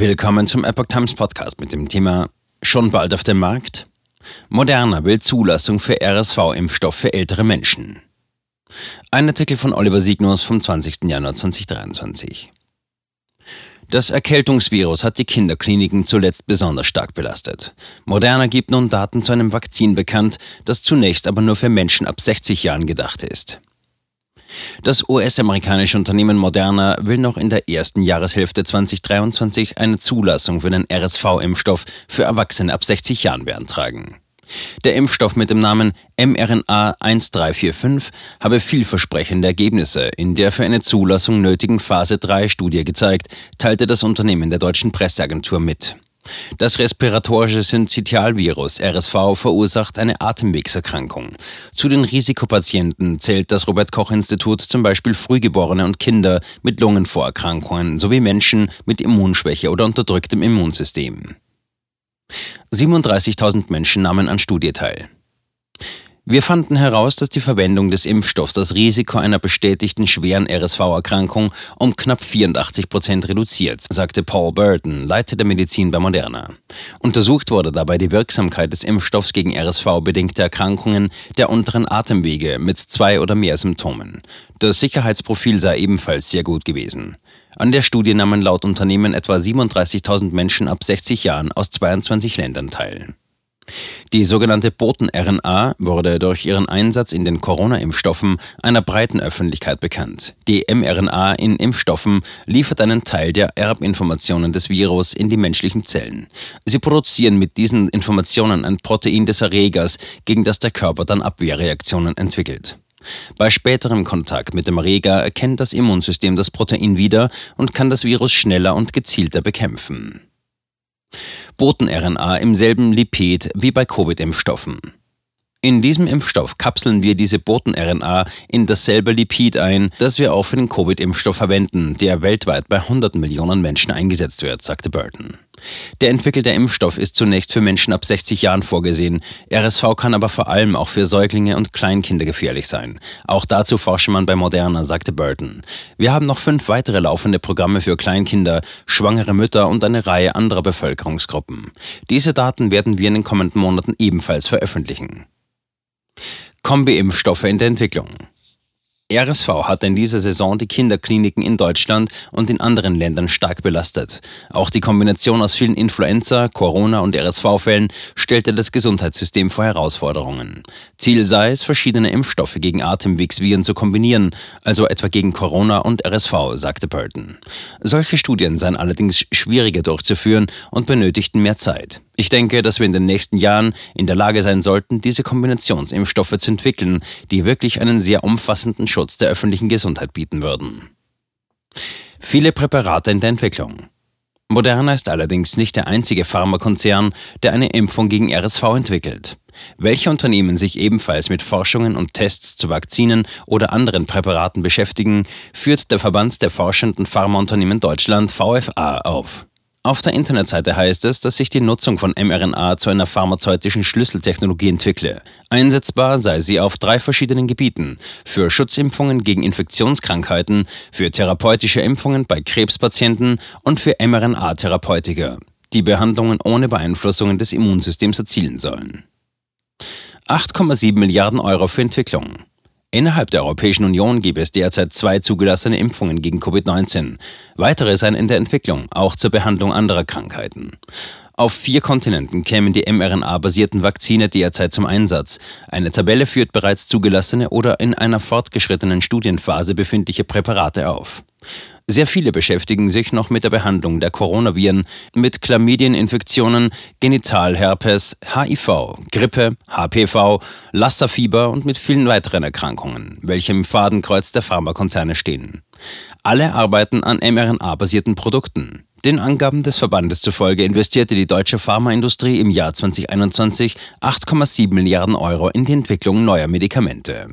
Willkommen zum Epoch Times Podcast mit dem Thema Schon bald auf dem Markt? Moderna will Zulassung für RSV-Impfstoff für ältere Menschen. Ein Artikel von Oliver Signus vom 20. Januar 2023. Das Erkältungsvirus hat die Kinderkliniken zuletzt besonders stark belastet. Moderna gibt nun Daten zu einem Vakzin bekannt, das zunächst aber nur für Menschen ab 60 Jahren gedacht ist. Das US-amerikanische Unternehmen Moderna will noch in der ersten Jahreshälfte 2023 eine Zulassung für den RSV-Impfstoff für Erwachsene ab 60 Jahren beantragen. Der Impfstoff mit dem Namen mRNA 1345 habe vielversprechende Ergebnisse in der für eine Zulassung nötigen Phase 3 Studie gezeigt, teilte das Unternehmen der deutschen Presseagentur mit. Das respiratorische Synzytialvirus RSV verursacht eine Atemwegserkrankung. Zu den Risikopatienten zählt das Robert Koch Institut zum Beispiel Frühgeborene und Kinder mit Lungenvorerkrankungen sowie Menschen mit Immunschwäche oder unterdrücktem Immunsystem. 37.000 Menschen nahmen an Studie teil. Wir fanden heraus, dass die Verwendung des Impfstoffs das Risiko einer bestätigten schweren RSV-Erkrankung um knapp 84 Prozent reduziert, sagte Paul Burton, Leiter der Medizin bei Moderna. Untersucht wurde dabei die Wirksamkeit des Impfstoffs gegen RSV-bedingte Erkrankungen der unteren Atemwege mit zwei oder mehr Symptomen. Das Sicherheitsprofil sei ebenfalls sehr gut gewesen. An der Studie nahmen laut Unternehmen etwa 37.000 Menschen ab 60 Jahren aus 22 Ländern teil. Die sogenannte Boten-RNA wurde durch ihren Einsatz in den Corona-Impfstoffen einer breiten Öffentlichkeit bekannt. Die mRNA in Impfstoffen liefert einen Teil der Erbinformationen des Virus in die menschlichen Zellen. Sie produzieren mit diesen Informationen ein Protein des Erregers, gegen das der Körper dann Abwehrreaktionen entwickelt. Bei späterem Kontakt mit dem Erreger erkennt das Immunsystem das Protein wieder und kann das Virus schneller und gezielter bekämpfen. Boten-RNA im selben Lipid wie bei Covid-Impfstoffen. In diesem Impfstoff kapseln wir diese Boten-RNA in dasselbe Lipid ein, das wir auch für den Covid-Impfstoff verwenden, der weltweit bei hunderten Millionen Menschen eingesetzt wird, sagte Burton. Der entwickelte Impfstoff ist zunächst für Menschen ab 60 Jahren vorgesehen. RSV kann aber vor allem auch für Säuglinge und Kleinkinder gefährlich sein. Auch dazu forsche man bei Moderna, sagte Burton. Wir haben noch fünf weitere laufende Programme für Kleinkinder, schwangere Mütter und eine Reihe anderer Bevölkerungsgruppen. Diese Daten werden wir in den kommenden Monaten ebenfalls veröffentlichen. Kombi-Impfstoffe in der Entwicklung. RSV hat in dieser Saison die Kinderkliniken in Deutschland und in anderen Ländern stark belastet. Auch die Kombination aus vielen Influenza, Corona und RSV-Fällen stellte das Gesundheitssystem vor Herausforderungen. Ziel sei es, verschiedene Impfstoffe gegen Atemwegsviren zu kombinieren, also etwa gegen Corona und RSV, sagte Burton. Solche Studien seien allerdings schwieriger durchzuführen und benötigten mehr Zeit. Ich denke, dass wir in den nächsten Jahren in der Lage sein sollten, diese Kombinationsimpfstoffe zu entwickeln, die wirklich einen sehr umfassenden Schutz der öffentlichen Gesundheit bieten würden. Viele Präparate in der Entwicklung. Moderna ist allerdings nicht der einzige Pharmakonzern, der eine Impfung gegen RSV entwickelt. Welche Unternehmen sich ebenfalls mit Forschungen und Tests zu Vakzinen oder anderen Präparaten beschäftigen, führt der Verband der forschenden Pharmaunternehmen Deutschland VFA auf. Auf der Internetseite heißt es, dass sich die Nutzung von mRNA zu einer pharmazeutischen Schlüsseltechnologie entwickle. Einsetzbar sei sie auf drei verschiedenen Gebieten: für Schutzimpfungen gegen Infektionskrankheiten, für therapeutische Impfungen bei Krebspatienten und für mRNA-Therapeutika, die Behandlungen ohne Beeinflussungen des Immunsystems erzielen sollen. 8,7 Milliarden Euro für Entwicklung. Innerhalb der Europäischen Union gebe es derzeit zwei zugelassene Impfungen gegen Covid-19. Weitere seien in der Entwicklung, auch zur Behandlung anderer Krankheiten. Auf vier Kontinenten kämen die mRNA-basierten Vakzine derzeit zum Einsatz. Eine Tabelle führt bereits zugelassene oder in einer fortgeschrittenen Studienphase befindliche Präparate auf. Sehr viele beschäftigen sich noch mit der Behandlung der Coronaviren, mit Chlamydieninfektionen, Genitalherpes, HIV, Grippe, HPV, Lassa-Fieber und mit vielen weiteren Erkrankungen, welche im Fadenkreuz der Pharmakonzerne stehen. Alle arbeiten an mRNA-basierten Produkten. Den Angaben des Verbandes zufolge investierte die deutsche Pharmaindustrie im Jahr 2021 8,7 Milliarden Euro in die Entwicklung neuer Medikamente.